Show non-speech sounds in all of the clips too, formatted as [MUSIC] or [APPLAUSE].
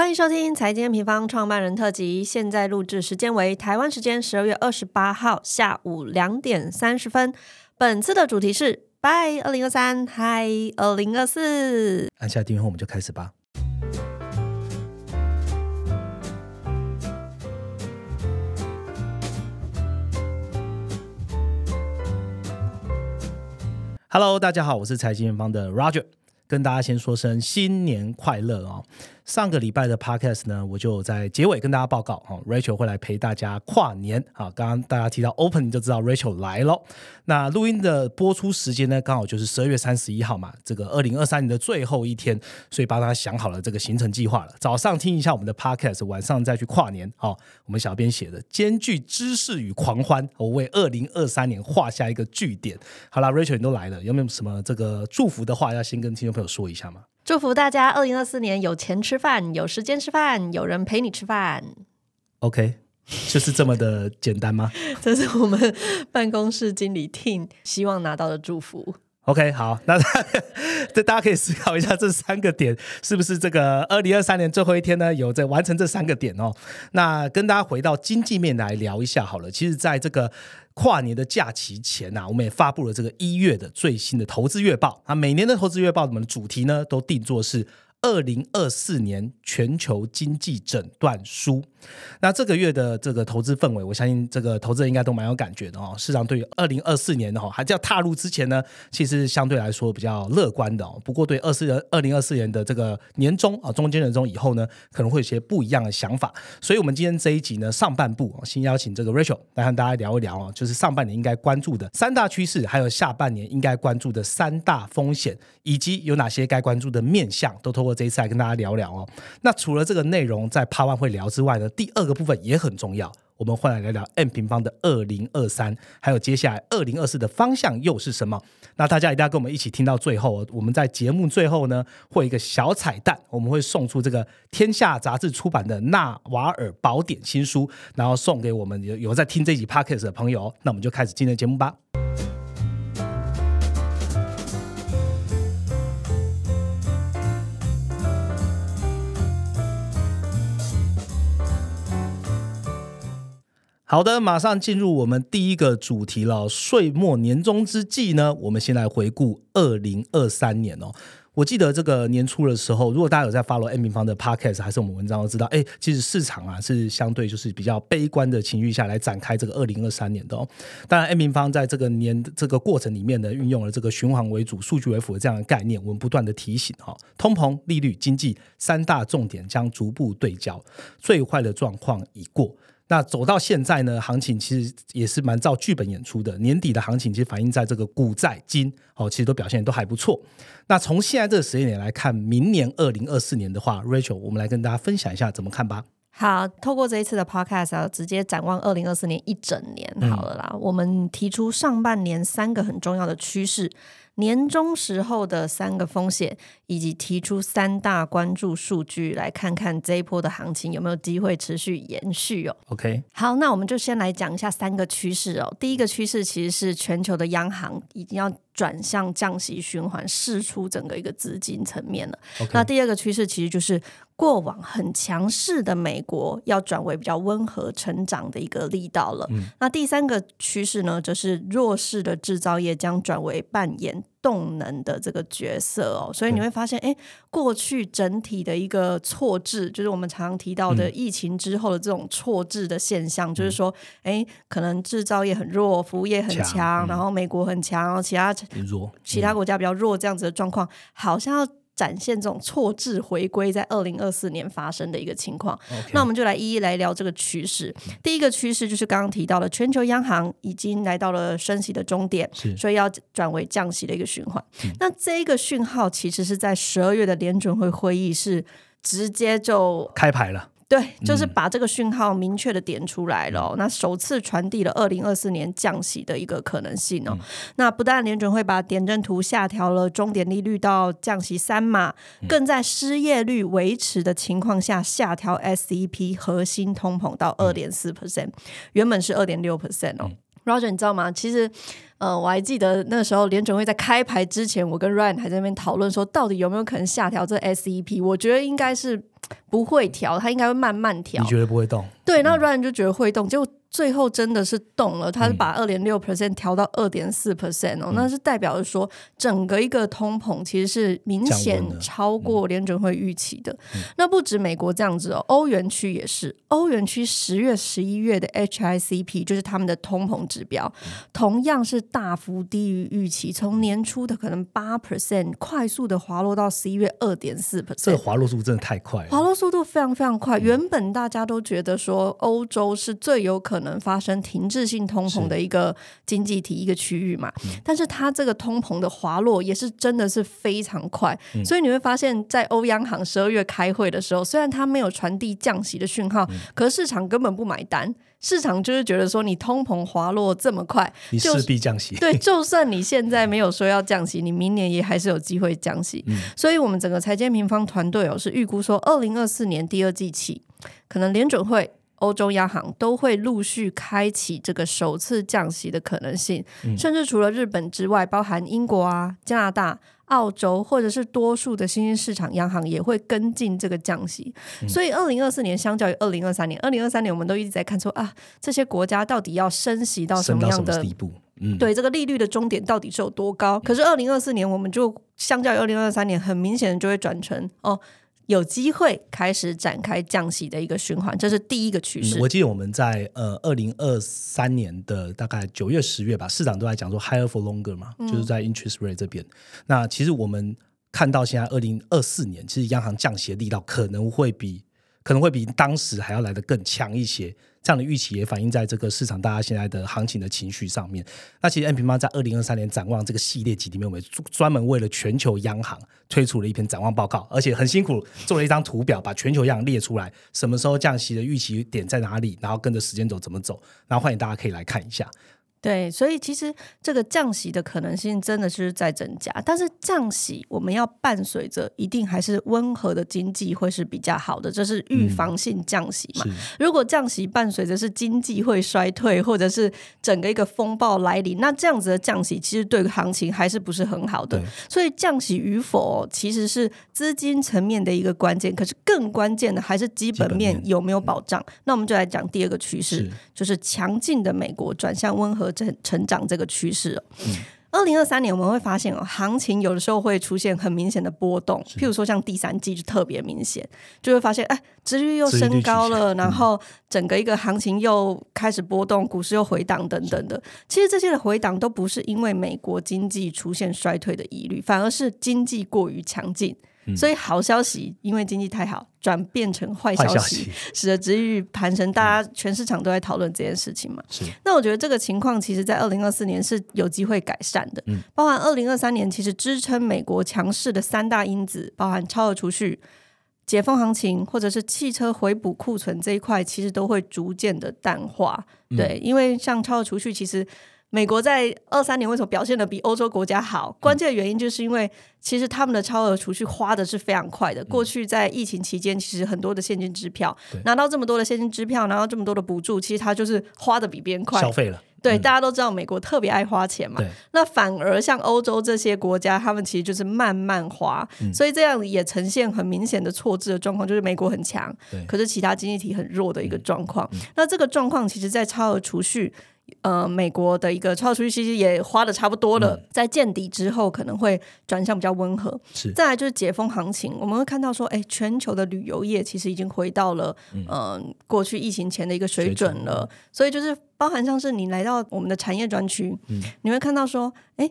欢迎收听财经平方创办人特辑，现在录制时间为台湾时间十二月二十八号下午两点三十分。本次的主题是拜二零二三，嗨二零二四。按下订阅后，我们就开始吧。Hello，大家好，我是财经平方的 Roger，跟大家先说声新年快乐哦。上个礼拜的 podcast 呢，我就在结尾跟大家报告哈，Rachel 会来陪大家跨年啊。刚刚大家提到 open 就知道 Rachel 来了。那录音的播出时间呢，刚好就是十二月三十一号嘛，这个二零二三年的最后一天，所以帮大家想好了这个行程计划了。早上听一下我们的 podcast，晚上再去跨年。好，我们小编写的兼具知识与狂欢，我为二零二三年画下一个句点。好了，Rachel 你都来了，有没有什么这个祝福的话要先跟听众朋友说一下吗？祝福大家二零二四年有钱吃饭，有时间吃饭，有人陪你吃饭。OK，就是这么的简单吗 [LAUGHS] 这是我们办公室经理 Tin 希望拿到的祝福。？OK，好，那 [LAUGHS] 这大家可以思考一下，这三个点是不是这个二零二三年最后一天呢？有在完成这三个点哦。那跟大家回到经济面来聊一下好了。其实，在这个跨年的假期前呐、我们也发布了这个一月的最新的投资月报啊。每年的投资月报，我们的主题呢都定做是二零二四年全球经济诊断书。那这个月的这个投资氛围，我相信这个投资人应该都蛮有感觉的哦。市场对于二零二四年的哦，还在踏入之前呢，其实相对来说比较乐观的哦。不过对二四二零二四年的这个年中啊，中间人中以后呢，可能会有些不一样的想法。所以，我们今天这一集呢，上半部先邀请这个 Rachel 来和大家聊一聊哦，就是上半年应该关注的三大趋势，还有下半年应该关注的三大风险，以及有哪些该关注的面向，都透过这一次来跟大家聊聊哦。那除了这个内容在 p a 会聊之外呢，第二个部分也很重要，我们会来聊聊 M 平方的二零二三，还有接下来二零二四的方向又是什么？那大家一定要跟我们一起听到最后。我们在节目最后呢，会有一个小彩蛋，我们会送出这个天下杂志出版的《纳瓦尔宝典》新书，然后送给我们有有在听这集 Podcast 的朋友。那我们就开始今天的节目吧。好的，马上进入我们第一个主题了。岁末年终之际呢，我们先来回顾二零二三年哦。我记得这个年初的时候，如果大家有在 follow M 平方的 podcast 还是我们文章，都知道，哎，其实市场啊是相对就是比较悲观的情绪下来展开这个二零二三年的哦。当然，M 平方在这个年这个过程里面呢，运用了这个循环为主、数据为辅的这样的概念，我们不断的提醒哈、通膨、利率、经济三大重点将逐步对焦，最坏的状况已过。那走到现在呢，行情其实也是蛮照剧本演出的。年底的行情其实反映在这个股债金哦，其实都表现都还不错。那从现在这个时间点来看，明年二零二四年的话，Rachel，我们来跟大家分享一下怎么看吧。好，透过这一次的 podcast 啊，直接展望二零二四年一整年好了啦。我们提出上半年三个很重要的趋势，年终时候的三个风险，以及提出三大关注数据，来看看这一波的行情有没有机会持续延续哦。OK，好，那我们就先来讲一下三个趋势哦。第一个趋势其实是全球的央行已经要转向降息循环，释出整个一个资金层面了。那第二个趋势其实就是过往很强势的美国要转为比较温和成长的一个力道了。那第三个趋势呢，则是弱势的制造业将转为扮演动能的这个角色哦。所以你会发现，哎，过去整体的一个错置，就是我们常常提到的疫情之后的这种错置的现象，就是说，哎，可能制造业很弱，服务业很强然后美国很强，然后其他弱，其他国家比较弱这样子的状况，好像要展现这种错置回归在二零二四年发生的一个情况。那我们就来一一来聊这个趋势。第一个趋势就是刚刚提到的，全球央行已经来到了升息的终点，是所以要转为降息的一个循环。那这一个讯号其实是在十二月的联准会会议是直接就开牌了。对，就是把这个讯号明确的点出来了哦、那首次传递了二零二四年降息的一个可能性哦。那不但联准会把点阵图下调了终点利率到降息三码，更在失业率维持的情况下下调 SEP 核心通膨到二点四 percent，原本是二点六 percent 哦。Roger，你知道吗？其实，呃，我还记得那时候联准会在开牌之前，我跟 Ryan 还在那边讨论说，到底有没有可能下调这 SEP？我觉得应该是不会调，它应该会慢慢调。你觉得不会动？对，那 Ryan 就觉得会动，就。最后真的是动了，它是把二点六 percent 调到二点四 percent 哦，那是代表着说整个一个通膨其实是明显超过联准会预期的。那不止美国这样子哦，欧元区也是，欧元区十月、十一月的 HICP 就是他们的通膨指标，同样是大幅低于预期，从年初的可能八 percent 快速的滑落到十一月二点四 percent，这个滑落速度真的太快了，滑落速度非常非常快。原本大家都觉得说欧洲是最有可能。可能发生停滞性通膨的一个经济体一个区域嘛，但是它这个通膨的滑落也是真的是非常快，所以你会发现在欧央行十二月开会的时候，虽然它没有传递降息的讯号，可是市场根本不买单，市场就是觉得说你通膨滑落这么快，你势必降息。对，就算你现在没有说要降息，你明年也还是有机会降息。所以，我们整个财经平方团队哦是预估说，二零二四年第二季起，可能联准会。欧洲央行都会陆续开启这个首次降息的可能性，甚至除了日本之外，包含英国啊、加拿大、澳洲，或者是多数的新兴市场央行也会跟进这个降息。所以，二零二四年相较于二零二三年，二零二三年我们都一直在看说啊，这些国家到底要升息到什么样的地步？嗯，对，这个利率的终点到底是有多高？可是二零二四年，我们就相较于二零二三年，很明显的就会转成哦。有机会开始展开降息的一个循环，这是第一个趋势。我记得我们在呃二零二三年的大概九月、十月吧，市场都在讲说 higher for longer 嘛，就是在 interest rate 这边。那其实我们看到现在二零二四年，其实央行降息的力道可能会比可能会比当时还要来的更强一些。这样的预期也反映在这个市场大家现在的行情的情绪上面。那其实 N 平方在二零二三年展望这个系列集里面，我们专门为了全球央行推出了一篇展望报告，而且很辛苦做了一张图表，把全球央行列出来，什么时候降息的预期点在哪里，然后跟着时间走怎么走，然后欢迎大家可以来看一下。对，所以其实这个降息的可能性真的是在增加，但是降息我们要伴随着一定还是温和的经济会是比较好的，这是预防性降息嘛。如果降息伴随着是经济会衰退，或者是整个一个风暴来临，那这样子的降息其实对行情还是不是很好的。所以降息与否其实是资金层面的一个关键，可是更关键的还是基本面有没有保障。那我们就来讲第二个趋势，就是强劲的美国转向温和。成成长这个趋势哦，二零二三年我们会发现哦，行情有的时候会出现很明显的波动，譬如说像第三季就特别明显，就会发现哎，殖率又升高了，然后整个一个行情又开始波动，股市又回档等等的。其实这些的回档都不是因为美国经济出现衰退的疑虑，反而是经济过于强劲。所以好消息，因为经济太好，转变成坏消息，使得值域盘升。大家全市场都在讨论这件事情嘛。是。那我觉得这个情况，其实在二零二四年是有机会改善的。嗯。包含二零二三年，其实支撑美国强势的三大因子，包含超额储蓄、解封行情，或者是汽车回补库存这一块，其实都会逐渐的淡化。对，因为像超额储蓄，其实。美国在二三年为什么表现的比欧洲国家好？关键的原因就是因为其实他们的超额储蓄花的是非常快的。过去在疫情期间，其实很多的现金支票拿到这么多的现金支票，拿到这么多的补助，其实他就是花的比别人快，消费了。对，大家都知道美国特别爱花钱嘛。那反而像欧洲这些国家，他们其实就是慢慢花，所以这样也呈现很明显的错置的状况，就是美国很强，可是其他经济体很弱的一个状况。那这个状况其实，在超额储蓄。呃，美国的一个超储蓄其实也花的差不多了，在见底之后可能会转向比较温和。是，再来就是解封行情，我们会看到说，哎，全球的旅游业其实已经回到了嗯过去疫情前的一个水准了。所以就是包含像是你来到我们的产业专区，你会看到说，哎，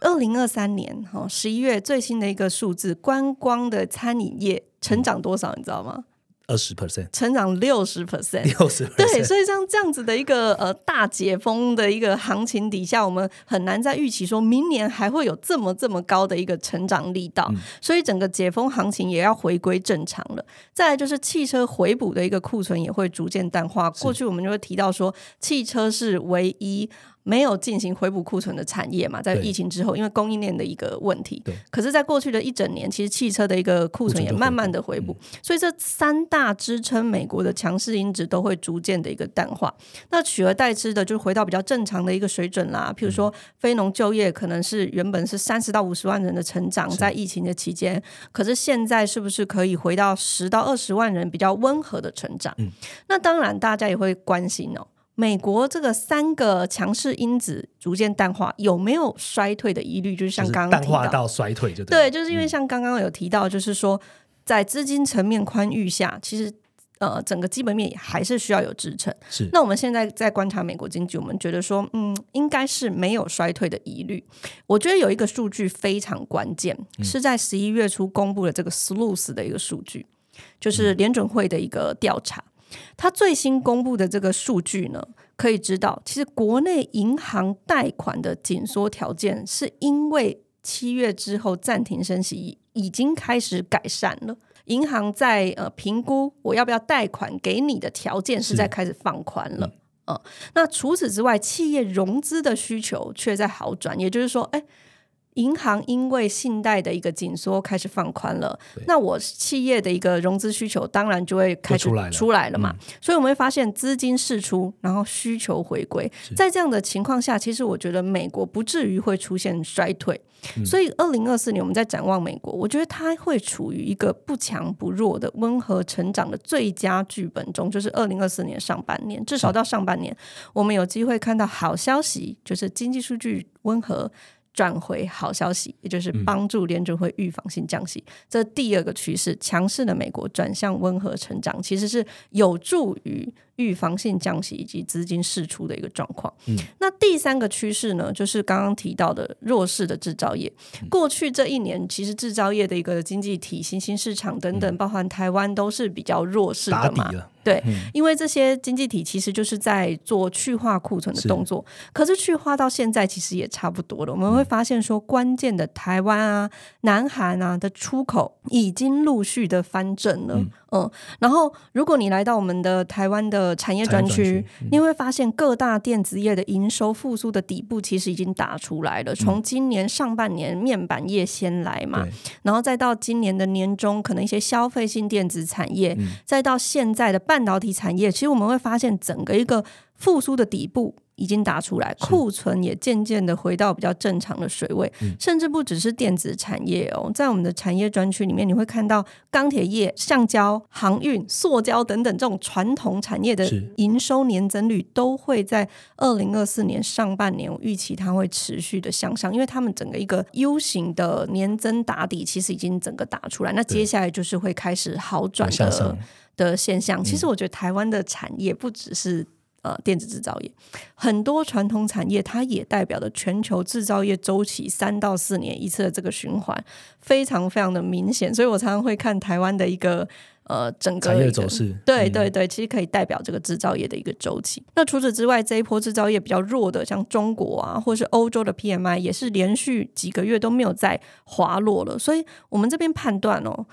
二零二三年哈十一月最新的一个数字，观光的餐饮业成长多少，你知道吗？二十 percent，成长六十 percent，六十对，所以像这样子的一个呃大解封的一个行情底下，我们很难再预期说明年还会有这么这么高的一个成长力道，所以整个解封行情也要回归正常了。再来就是汽车回补的一个库存也会逐渐淡化。过去我们就会提到说，汽车是唯一。没有进行回补库存的产业嘛，在疫情之后，因为供应链的一个问题。对。可是，在过去的一整年，其实汽车的一个库存也慢慢的回补，所以这三大支撑美国的强势因子都会逐渐的一个淡化。那取而代之的，就回到比较正常的一个水准啦。譬如说，非农就业可能是原本是三十到五十万人的成长，在疫情的期间，可是现在是不是可以回到十到二十万人比较温和的成长？嗯。那当然，大家也会关心哦。美国这个三个强势因子逐渐淡化，有没有衰退的疑虑？就是像刚刚淡化到衰退，就对，就是因为像刚刚有提到，就是说在资金层面宽裕下，其实呃整个基本面还是需要有支撑。是，那我们现在在观察美国经济，我们觉得说，嗯，应该是没有衰退的疑虑。我觉得有一个数据非常关键，是在十一月初公布的这个 SLOOS 的一个数据，就是联准会的一个调查。它最新公布的这个数据呢，可以知道，其实国内银行贷款的紧缩条件，是因为七月之后暂停升息，已经开始改善了。银行在呃评估我要不要贷款给你的条件，是在开始放宽了。嗯，那除此之外，企业融资的需求却在好转，也就是说，哎。银行因为信贷的一个紧缩开始放宽了，那我企业的一个融资需求当然就会开始出来了嘛。所以我们会发现资金释出，然后需求回归。在这样的情况下，其实我觉得美国不至于会出现衰退。所以二零二四年我们在展望美国，我觉得它会处于一个不强不弱的温和成长的最佳剧本中。就是二零二四年上半年，至少到上半年，我们有机会看到好消息，就是经济数据温和。转回好消息，也就是帮助联准会预防性降息。这第二个趋势，强势的美国转向温和成长，其实是有助于。预防性降息以及资金释出的一个状况。嗯，那第三个趋势呢，就是刚刚提到的弱势的制造业。过去这一年，其实制造业的一个经济体、新兴市场等等，包含台湾都是比较弱势的嘛。对，因为这些经济体其实就是在做去化库存的动作。可是去化到现在，其实也差不多了。我们会发现说，关键的台湾啊、南韩啊的出口已经陆续的翻正了。嗯，然后如果你来到我们的台湾的产业专区，你会发现各大电子业的营收复苏的底部其实已经打出来了。从今年上半年面板业先来嘛，然后再到今年的年中，可能一些消费性电子产业，再到现在的半导体产业，其实我们会发现整个一个复苏的底部。已经打出来，库存也渐渐的回到比较正常的水位，甚至不只是电子产业哦，在我们的产业专区里面，你会看到钢铁业、橡胶、航运、塑胶等等这种传统产业的营收年增率都会在二零二四年上半年，预期它会持续的向上，因为他们整个一个 U 型的年增打底其实已经整个打出来，那接下来就是会开始好转的的现象。其实我觉得台湾的产业不只是。呃，电子制造业很多传统产业，它也代表的全球制造业周期三到四年一次的这个循环，非常非常的明显。所以我常常会看台湾的一个呃整个产业走势，对对对，其实可以代表这个制造业的一个周期。那除此之外，这一波制造业比较弱的，像中国啊，或是欧洲的 PMI 也是连续几个月都没有再滑落了。所以我们这边判断哦。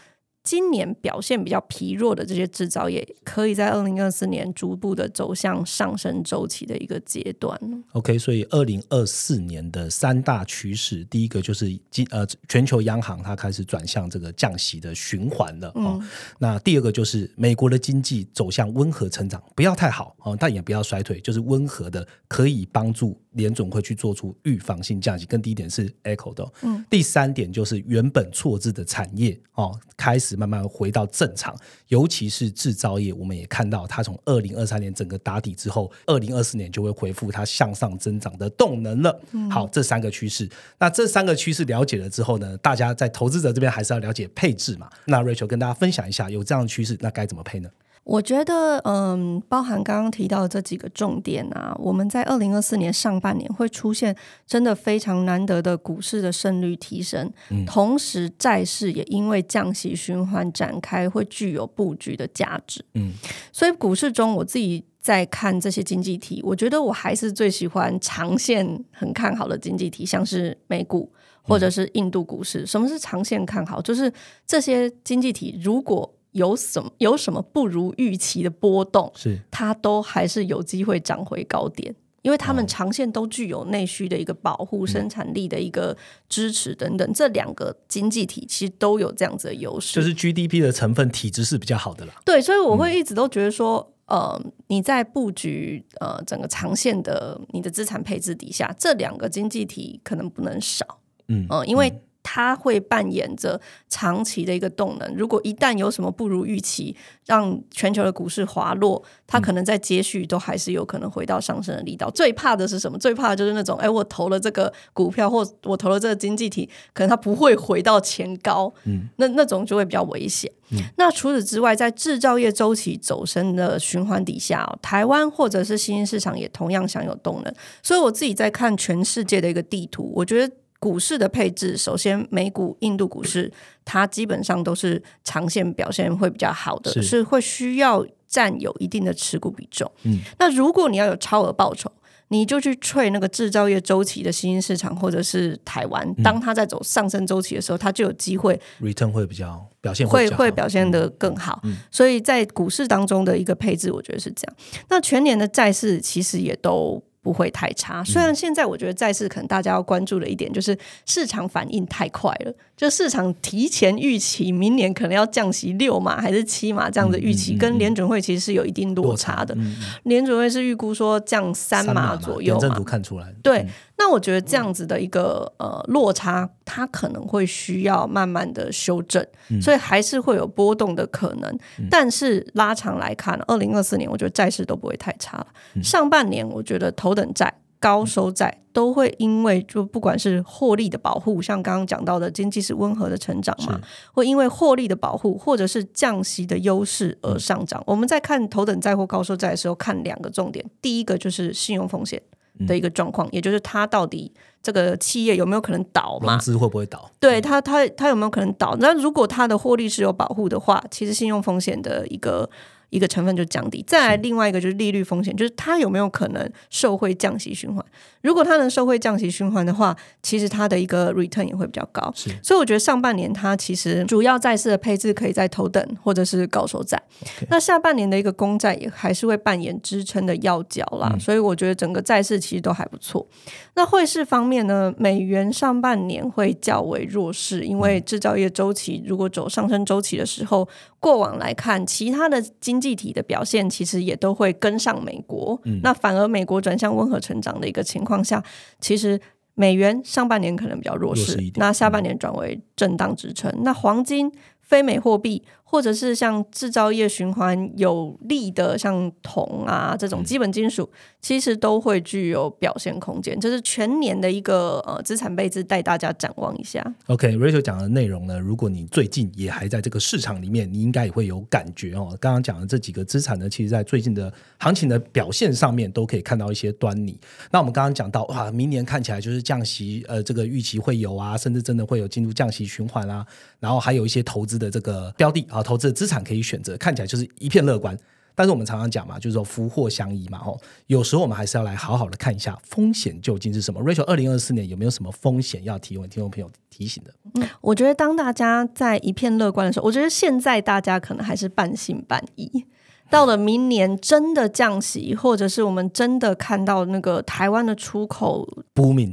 今年表现比较疲弱的这些制造业，可以在二零二四年逐步的走向上升周期的一个阶段。OK，所以二零二四年的三大趋势，第一个就是今呃全球央行它开始转向这个降息的循环了哦。那第二个就是美国的经济走向温和成长，不要太好哦，但也不要衰退，就是温和的，可以帮助。联总会去做出预防性降息，跟第一点是 echo 的。嗯，第三点就是原本错字的产业哦，开始慢慢回到正常，尤其是制造业，我们也看到它从二零二三年整个打底之后，二零二四年就会恢复它向上增长的动能了。好，这三个趋势，那这三个趋势了解了之后呢，大家在投资者这边还是要了解配置嘛。那 Rachel 跟大家分享一下，有这样的趋势，那该怎么配呢？我觉得，嗯，包含刚刚提到的这几个重点啊，我们在二零二四年上半年会出现真的非常难得的股市的胜率提升，同时债市也因为降息循环展开，会具有布局的价值。嗯，所以股市中我自己在看这些经济体，我觉得我还是最喜欢长线很看好的经济体，像是美股或者是印度股市。什么是长线看好？就是这些经济体如果有什么有什么不如预期的波动，是它都还是有机会涨回高点。因为他们长线都具有内需的一个保护、生产力的一个支持等等，这两个经济体其实都有这样子的优势。就是 GDP 的成分体质是比较好的啦。对，所以我会一直都觉得说，呃，你在布局呃整个长线的你的资产配置底下，这两个经济体可能不能少。嗯嗯、因为它会扮演着长期的一个动能。如果一旦有什么不如预期，让全球的股市滑落，它可能在接续都还是有可能回到上升的力道。最怕的是什么？最怕的就是那种，哎，我投了这个股票或我投了这个经济体，可能它不会回到前高，嗯，那那种就会比较危险。那除此之外，在制造业周期走升的循环底下、哦，台湾或者是新兴市场也同样享有动能。所以我自己在看全世界的一个地图，我觉得股市的配置，首先美股、印度股市，它基本上都是长线表现会比较好的，是是会需要占有一定的持股比重。嗯，那如果你要有超额报酬，你就去吹那个制造业周期的新兴市场，或者是台湾，嗯当它在走上升周期的时候，它就有机会 return 会比较表现会会表现得更好。嗯所以在股市当中的一个配置，我觉得是这样。那全年的债市其实也都。不会太嗯。差，虽然现在我觉得再次可能大家要关注的一点就是市场反应太快了，就市场提前预期明年可能要降息六码还是七码这样的预期，嗯嗯嗯跟联准会其实是有一定落差的。嗯。联准会是预估说降三码左右嘛。看出来。对嗯，那我觉得这样子的一个呃落差，它可能会需要慢慢的修正，所以还是会有波动的可能。但是拉长来看，二零二四年我觉得债市都不会太差了。上半年我觉得头等债、高收债都会因为就不管是获利的保护，像刚刚讲到的经济是温和的成长嘛，会因为获利的保护或者是降息的优势而上涨。我们在看头等债或高收债的时候，看两个重点，第一个就是信用风险。的一个状况，也就是它到底这个企业有没有可能倒嘛？融资会不会倒？对它，它它有没有可能倒？那如果它的获利是有保护的话，其实信用风险的一个一个成分就降低。再来，另外一个就是利率风险，就是它有没有可能受惠降息循环？如果它能受惠降息循环的话，其实它的一个 return 也会比较高。是所以我觉得上半年它其实主要债市的配置可以在头等或者是高收债。那下半年的一个公债也还是会扮演支撑的要角啦，所以我觉得整个债市其实都还不错。那汇市方面呢，美元上半年会较为弱势，因为制造业周期如果走上升周期的时候，过往来看，其他的经济体的表现其实也都会跟上美国。那反而美国转向温和成长的一个情况下，其实。美元上半年可能比较弱势，弱势那下半年转为震荡支撑。那黄金、非美货币，或者是像制造业循环有利的，像铜啊这种基本金属，其实都会具有表现空间。这是全年的一个呃资产配置，带大家展望一下。OK，Rachel、讲的内容呢，如果你最近也还在这个市场里面，你应该也会有感觉哦。刚刚讲的这几个资产呢，其实在最近的行情的表现上面都可以看到一些端倪。那我们刚刚讲到，哇，明年看起来就是降息，呃，这个预期会有啊，甚至真的会有进入降息循环啊，然后还有一些投资的这个标的啊，投资的资产可以选择，看起来就是一片乐观。但是我们常常讲嘛，就是说福祸相依嘛，吼，有时候我们还是要来好好的看一下风险究竟是什么。Rachel，二零二四年有没有什么风险要提问听众朋友提醒的？我觉得当大家在一片乐观的时候，我觉得现在大家可能还是半信半疑。到了明年真的降息，或者是我们真的看到那个台湾的出口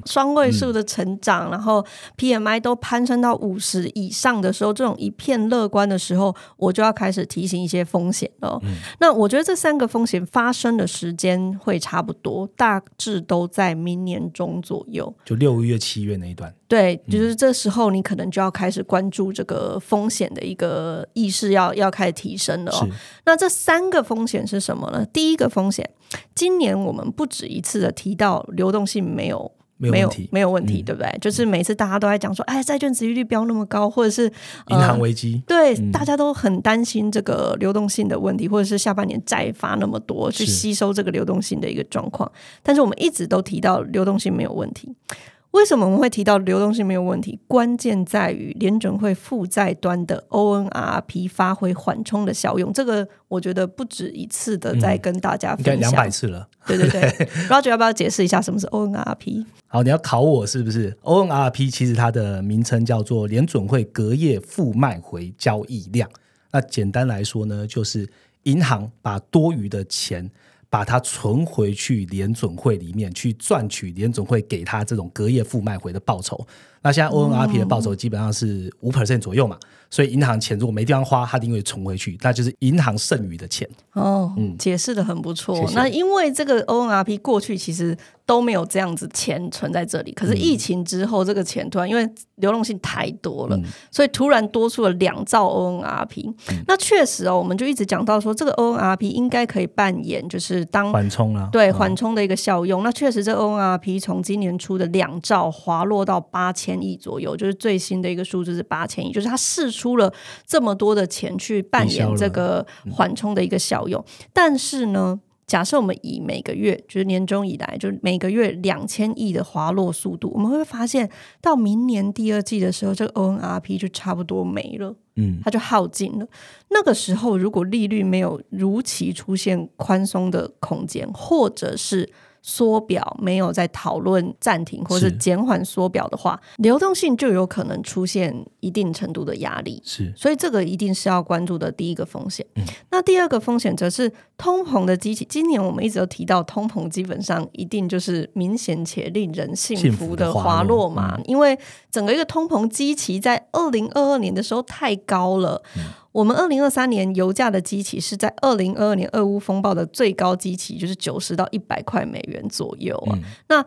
双位数的成长，然后 PMI 都攀升到五十以上的时候，这种一片乐观的时候，我就要开始提醒一些风险了。那我觉得这三个风险发生的时间会差不多，大致都在明年中左右。就六月、七月那一段，对，就是这时候你可能就要开始关注这个风险的一个意识要，要开始提升了、哦。那这三个风险是什么呢？第一个风险，今年我们不止一次的提到流动性没有。没有没有问题，对不对？就是每次大家都在讲说，哎，债券值利率飙那么高，或者是银行危机，对，嗯大家都很担心这个流动性的问题，或者是下半年债发那么多，去吸收这个流动性的一个状况。但是我们一直都提到流动性没有问题。为什么我们会提到流动性没有问题？关键在于联准会负债端的 ONRP 发挥缓冲的效用。这个我觉得不止一次的在跟大家应该两分享。百次了。对对对，Roger [LAUGHS] 要不要解释一下什么是 ONRP？好，你要考我是不是？ONRP 其实它的名称叫做联准会隔夜负卖回交易量。那简单来说呢，就是银行把多余的钱把它存回去联准会里面去赚取联准会给他这种隔夜负卖回的报酬。那现在 ONRP 的报酬基本上是五 percent 左右嘛，所以银行钱如果没地方花，它一定会存回去，那就是银行剩余的钱。哦，嗯解释的很不错。谢谢那因为这个 ONRP 过去其实都没有这样子钱存在这里，可是疫情之后，这个钱突然因为流动性太多了，所以突然多出了两兆 ONRP。那确实哦，我们就一直讲到说，这个 ONRP 应该可以扮演就是当缓冲啊，对缓冲的一个效用。那确实，这 ONRP 从今年初的两兆滑落到八千亿左右，就是最新的一个数字是八千亿，就是它释出了这么多的钱去扮演这个缓冲的一个效用。但是呢，假设我们以每个月就是年终以来，就是每个月两千亿的滑落速度，我们会发现到明年第二季的时候，这个 ONRP 就差不多没了。嗯，它就耗尽了。那个时候，如果利率没有如期出现宽松的空间，或者是缩表没有在讨论暂停或是是减缓缩表的话，流动性就有可能出现一定程度的压力。是所以这个一定是要关注的第一个风险。那第二个风险则是通膨的机器。今年我们一直都提到，通膨基本上一定就是明显且令人幸幸福的滑落嘛，因为整个一个通膨机器在二零二二年的时候太高了。我们二零二三年油价的机器是在二零二二年俄乌风暴的最高机器，就是九十到一百块美元左右啊。那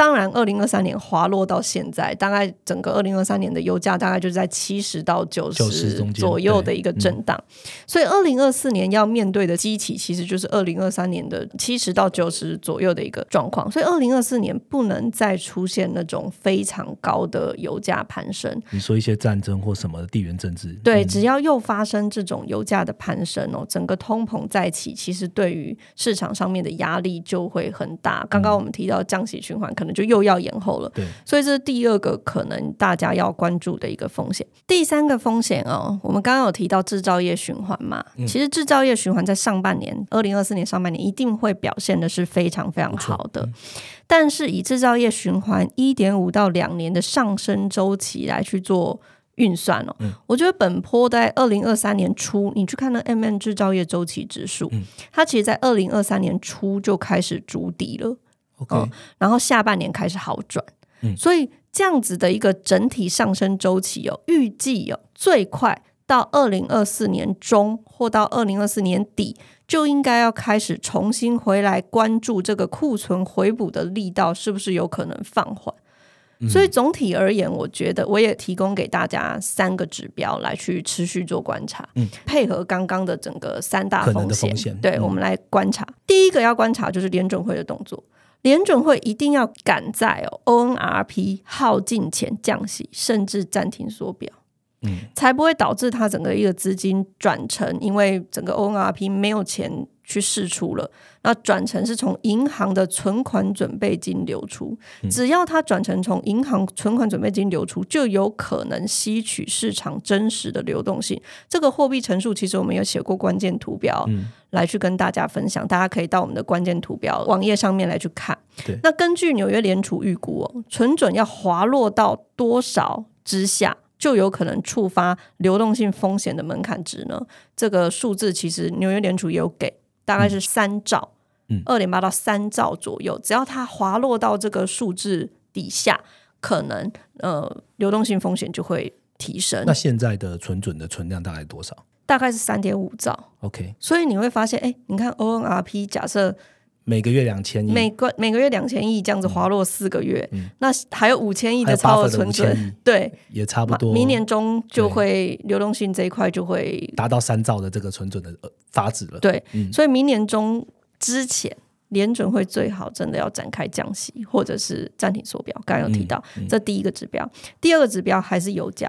当然，二零二三年滑落到现在，大概整个二零二三年的油价大概就是在七十到九90十左右的一个震荡，所以二零二四年要面对的基体其实就是二零二三年的七十到九十左右的一个状况，所以二零二四年不能再出现那种非常高的油价攀升，你说一些战争或什么地缘政治，对，只要又发生这种油价的攀升哦，整个通膨再起，其实对于市场上面的压力就会很大。刚刚我们提到降息循环，可能就又要延后了。对，所以这是第二个可能大家要关注的一个风险。第三个风险哦，我们刚刚有提到制造业循环嘛，其实制造业循环在上半年，二零二四年上半年一定会表现的是非常非常好的。但是以制造业循环一点五到两年的上升周期来去做运算哦，我觉得本坡在二零二三年初，你去看那 M N 制造业周期指数，它其实在二零二三年初就开始筑底了。OK，、嗯。然后下半年开始好转，嗯。所以这样子的一个整体上升周期哦，预计哦最快到二零二四年中或到二零二四年底，就应该要开始重新回来关注这个库存回补的力道是不是有可能放缓。所以总体而言，我觉得我也提供给大家三个指标来去持续做观察，配合刚刚的整个三大风险，风险对、嗯。我们来观察。第一个要观察就是联准会的动作，联准会一定要赶在哦 ONRP 耗尽前降息，甚至暂停缩表。嗯，才不会导致它整个一个资金转成，因为整个 ONRP 没有钱去释出了，那转成是从银行的存款准备金流出。只要它转成从银行存款准备金流出，就有可能吸取市场真实的流动性。这个货币乘数其实我们有写过关键图表，来去跟大家分享，大家可以到我们的关键图表网页上面来去看对。那根据纽约联储预估哦，存准要滑落到多少之下？就有可能触发流动性风险的门槛值呢？这个数字其实纽约联储也有给，大概是三兆，嗯二点八到三兆左右。只要它滑落到这个数字底下，可能呃流动性风险就会提升那，现在的存准的存量大概多少大概是三点五兆。？OK，所以你会发现，哎，你看 ONRP 假设每个月两千亿，每个每个月两千亿这样子滑落四个月，那还有五千亿的超额存5000亿准，对，也差不多，明年中就会流动性这一块就会达到三兆的这个存准的呃发值了。对，所以明年中之前。联准会最好真的要展开降息，或者是暂停缩表。刚刚有提到，这第一个指标。第二个指标还是油价。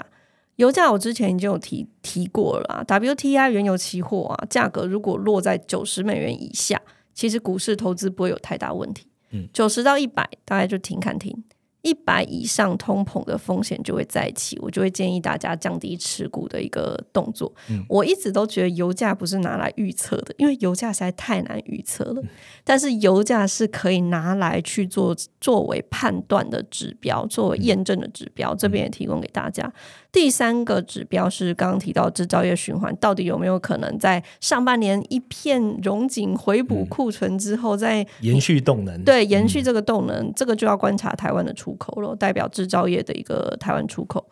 油价我之前已经有提提过了啊，WTI 原油期货啊，价格如果落在九十美元以下，其实股市投资不会有太大问题。嗯，九十到一百大概就停看停，一百以上通膨的风险就会再起，我就会建议大家降低持股的一个动作。我一直都觉得油价不是拿来预测的，因为油价实在太难预测了。但是油价是可以拿来去做作为判断的指标，作为验证的指标。这边也提供给大家。第三个指标是刚刚提到制造业循环，到底有没有可能在上半年一片融景回补库存之后，再延续动能？对，延续这个动能，这个就要观察台湾的出口了，代表制造业的一个台湾出口。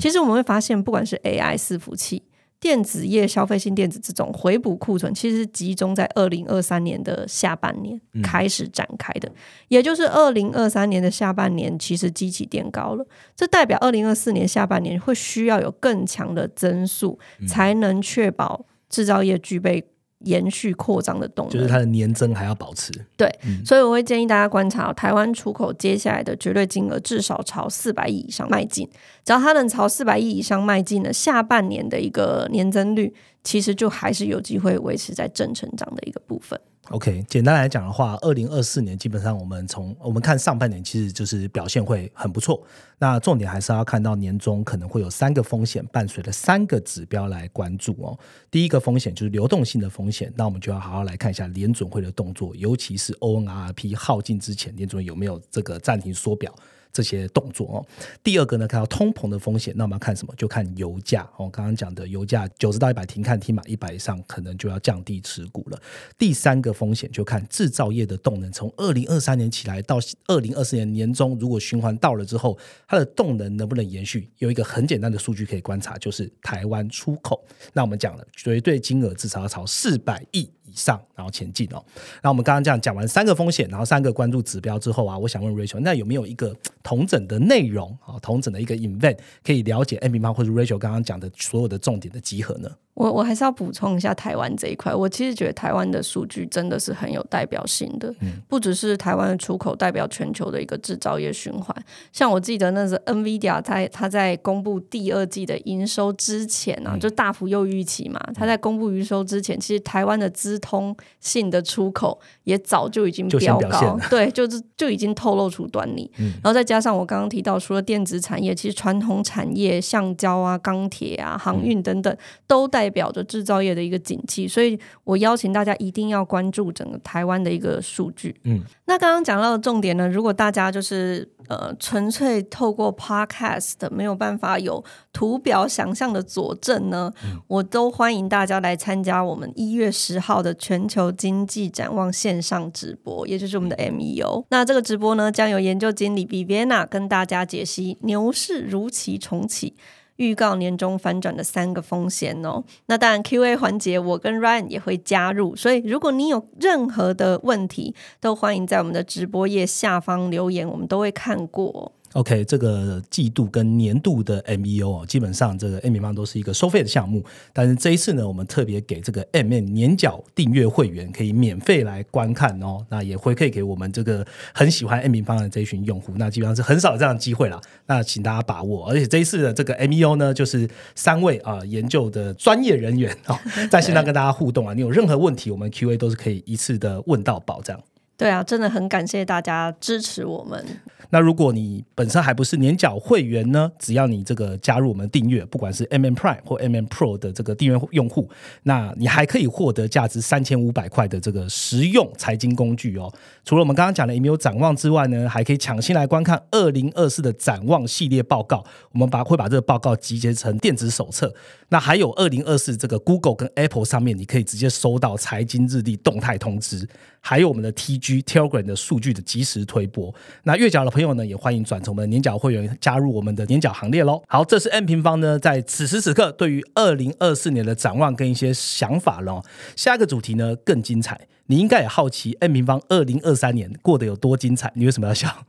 其实我们会发现，不管是 AI 伺服器。电子业、消费性电子这种回补库存，其实集中在二零二三年的下半年开始展开的，也就是二零二三年的下半年，其实基起垫高了，这代表二零二四年下半年会需要有更强的增速，才能确保制造业具备。延续扩张的动力，就是它的年增还要保持。对，所以我会建议大家观察台湾出口接下来的绝对金额，至少朝四百亿以上迈进。只要它能朝四百亿以上迈进呢，下半年的一个年增率，其实就还是有机会维持在正成长的一个部分。OK，简单来讲的话，二零二四年基本上我们从我们看上半年，其实就是表现会很不错。那重点还是要看到年终可能会有三个风险，伴随着三个指标来关注哦。第一个风险就是流动性的风险，那我们就要好好来看一下联准会的动作，尤其是 ONRP 耗尽之前，联准有没有这个暂停缩表。这些动作哦，第二个呢，看到通膨的风险，那我们要看什么？就看油价哦。刚刚讲的油价九十到一百停看停嘛，一百以上可能就要降低持股了。第三个风险就看制造业的动能，从二零二三年起来到二零二四年年中，如果循环到了之后，它的动能能不能延续？有一个很简单的数据可以观察，就是台湾出口。那我们讲了，绝对金额至少要超四百亿。上，然后前进哦。那我们刚刚这样讲完三个风险，然后三个关注指标之后啊，我想问 Rachel，那有没有一个同整的内容啊，同整的一个 event 可以了解 M 平方或者 Rachel 刚刚讲的所有的重点的集合呢？我我还是要补充一下台湾这一块，我其实觉得台湾的数据真的是很有代表性的，不只是台湾的出口代表全球的一个制造业循环。像我记得那是 NVIDIA 在他在公布第二季的营收之前啊，就大幅又预期嘛。他在公布营收之前，其实台湾的资通信的出口也早就已经飙高，对，就是就已经透露出端倪。然后再加上我刚刚提到，除了电子产业，其实传统产业橡胶啊、钢铁啊、航运等等都代表着制造业的一个景气，所以我邀请大家一定要关注整个台湾的一个数据。嗯，那刚刚讲到的重点呢，如果大家就是呃纯粹透过 Podcast 没有办法有图表想象的佐证呢，我都欢迎大家来参加我们一月十号的全球经济展望线上直播，也就是我们的 MEO。那这个直播呢，将由研究经理 Viviana 跟大家解析牛市如期重启。预告年终反转的三个风险哦，那当然 Q&A 环节我跟 Ryan 也会加入，所以如果你有任何的问题，都欢迎在我们的直播页下方留言，我们都会看过。OK，这个季度跟年度的 MEO 哦，基本上这个 M 平方都是一个收费的项目，但是这一次呢，我们特别给这个 M 年缴订阅会员可以免费来观看哦，那也会可以给我们这个很喜欢 M 平方的这一群用户，那基本上是很少这样的机会了，那请大家把握。而且这一次的这个 MEO 呢，就是三位啊研究的专业人员哦，[LAUGHS] 在线上跟大家互动啊，你有任何问题，我们 Q A 都是可以一次的问到宝这样。对啊，真的很感谢大家支持我们。那如果你本身还不是年缴会员呢，只要你这个加入我们订阅，不管是 M M Prime 或 M M Pro 的这个订阅用户，那你还可以获得价值三千五百块的这个实用财经工具哦。除了我们刚刚讲的 e m i l 展望之外呢，还可以抢先来观看二零二四的展望系列报告。我们把会把这个报告集结成电子手册。那还有二零二四这个 Google 跟 Apple 上面，你可以直接收到财经日历动态通知。还有我们的 TG Telegram 的数据的及时推播。那月缴的朋友呢，也欢迎转成我们的年缴会员，加入我们的年缴行列喽。好，这是 N 平方呢，在此时此刻对于二零二四年的展望跟一些想法喽。下一个主题呢更精彩，你应该也好奇 N 平方二零二三年过得有多精彩？你为什么要笑？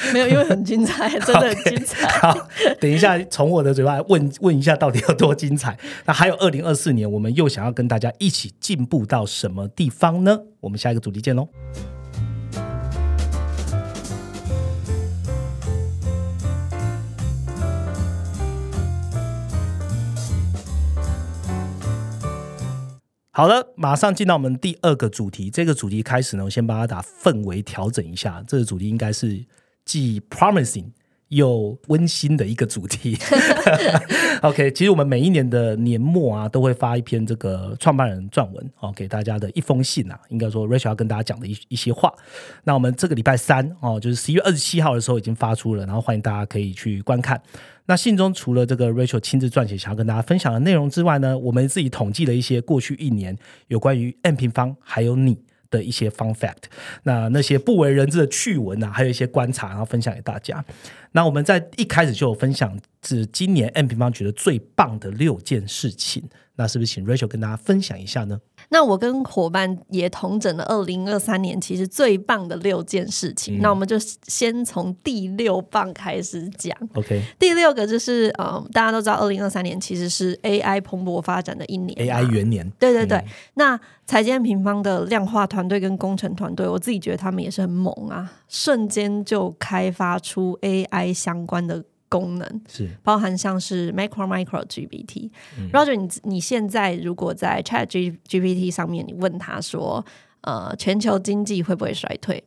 [LAUGHS] 没有，因为很精彩，[LAUGHS] 真的很精彩。[LAUGHS] 好，等一下从我的嘴巴问问一下，到底有多精彩？那还有二零二四年，我们又想要跟大家一起进步到什么地方呢？我们下一个主题见喽。好了，马上进到我们第二个主题。这个主题开始呢，我先帮他打氛围调整一下。这个主题应该是。既 promising 又温馨的一个主题。[LAUGHS] OK，其实我们每一年的年末啊，都会发一篇这个创办人撰文哦，给大家的一封信啊，应该说 Rachel 要跟大家讲的一一些话。那我们这个礼拜三哦，就是十一月二十七号的时候已经发出了，然后欢迎大家可以去观看。那信中除了这个 Rachel 亲自撰写想要跟大家分享的内容之外呢，我们自己统计了一些过去一年有关于 M 平方还有你。的一些 fun fact，那那些不为人知的趣闻啊，还有一些观察，然后分享给大家。那我们在一开始就有分享，是今年 M 平方觉得最棒的六件事情。那是不是请 Rachel 跟大家分享一下呢？那我跟伙伴也同整了二零二三年其实最棒的六件事情。那我们就先从第六棒开始讲。OK，第六个就是呃，大家都知道，二零二三年其实是 AI 蓬勃发展的一年，AI 元年。对对对。那财建平方的量化团队跟工程团队，我自己觉得他们也是很猛啊，瞬间就开发出 AI 相关的。功能是包含像是 Micro Micro GPT。Roger，你你现在如果在 Chat G GPT 上面，你问他说，呃，全球经济会不会衰退？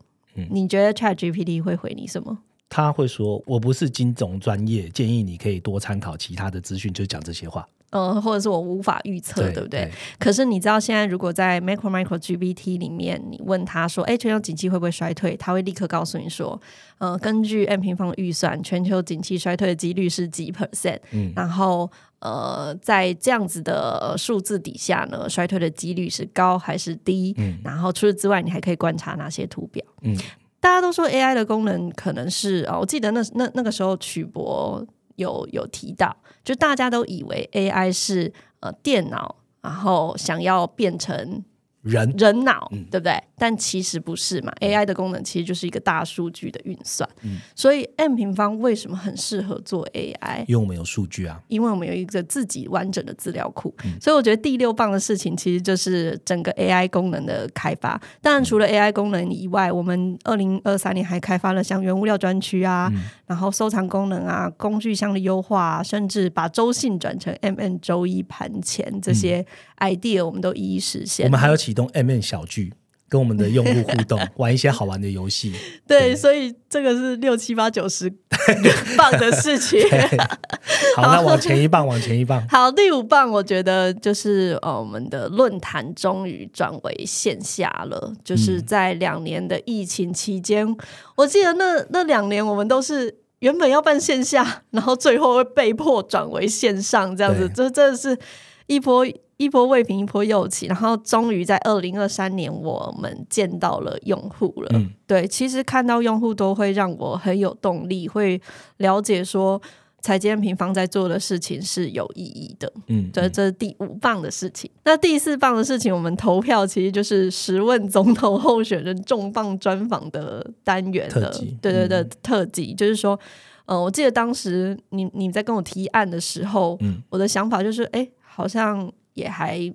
你觉得 Chat GPT 会回你什么？他会说，我不是金融专业，建议你可以多参考其他的资讯，就讲这些话。嗯，或者是我无法预测，对不对？可是你知道，现在如果在 Macro Micro GPT 里面，你问他说：“哎，全球景气会不会衰退？”他会立刻告诉你说：“呃，根据 M 平方的预算，全球景气衰退的几率是几 percent。嗯，然后呃，在这样子的数字底下呢，衰退的几率是高还是低？嗯，然后除此之外，你还可以观察哪些图表？嗯，大家都说 AI 的功能可能是啊，我记得那那那个时候曲博。有有提到，就大家都以为 AI 是呃电脑，然后想要变成。人人脑，对不对？但其实不是嘛。AI 的功能其实就是一个大数据的运算。所以 M 平方为什么很适合做 AI？因为我们有数据啊。因为我们有一个自己完整的资料库。所以我觉得第六棒的事情其实就是整个 AI 功能的开发。当然，除了 AI 功能以外，我们二零二三年还开发了像原物料专区啊，然后收藏功能啊，工具箱的优化，甚至把周信转成 MN 周一盘前这些 idea，我们都一一实现。我们还有启动 M N 小剧，跟我们的用户互动，[LAUGHS] 玩一些好玩的游戏。对，所以这个是六七八九十 [LAUGHS] 棒的事情。[LAUGHS] 好，那往前一棒，往前一棒。好，第五棒，我觉得就是呃，我们的论坛终于转为线下了。就是在两年的疫情期间，我记得那那两年我们都是原本要办线下，然后最后会被迫转为线上，这样子，这真的是一波。一波未平一波又起，然后终于在二零二三年，我们见到了用户了。对，其实看到用户都会让我很有动力，会了解说财经平方在做的事情是有意义的。嗯，这这是第五棒的事情。那第四棒的事情，我们投票其实就是十问总统候选人重磅专访的单元的，对对对，特辑。就是说，呃，我记得当时你你在跟我提案的时候，嗯，我的想法就是，哎，好像。也还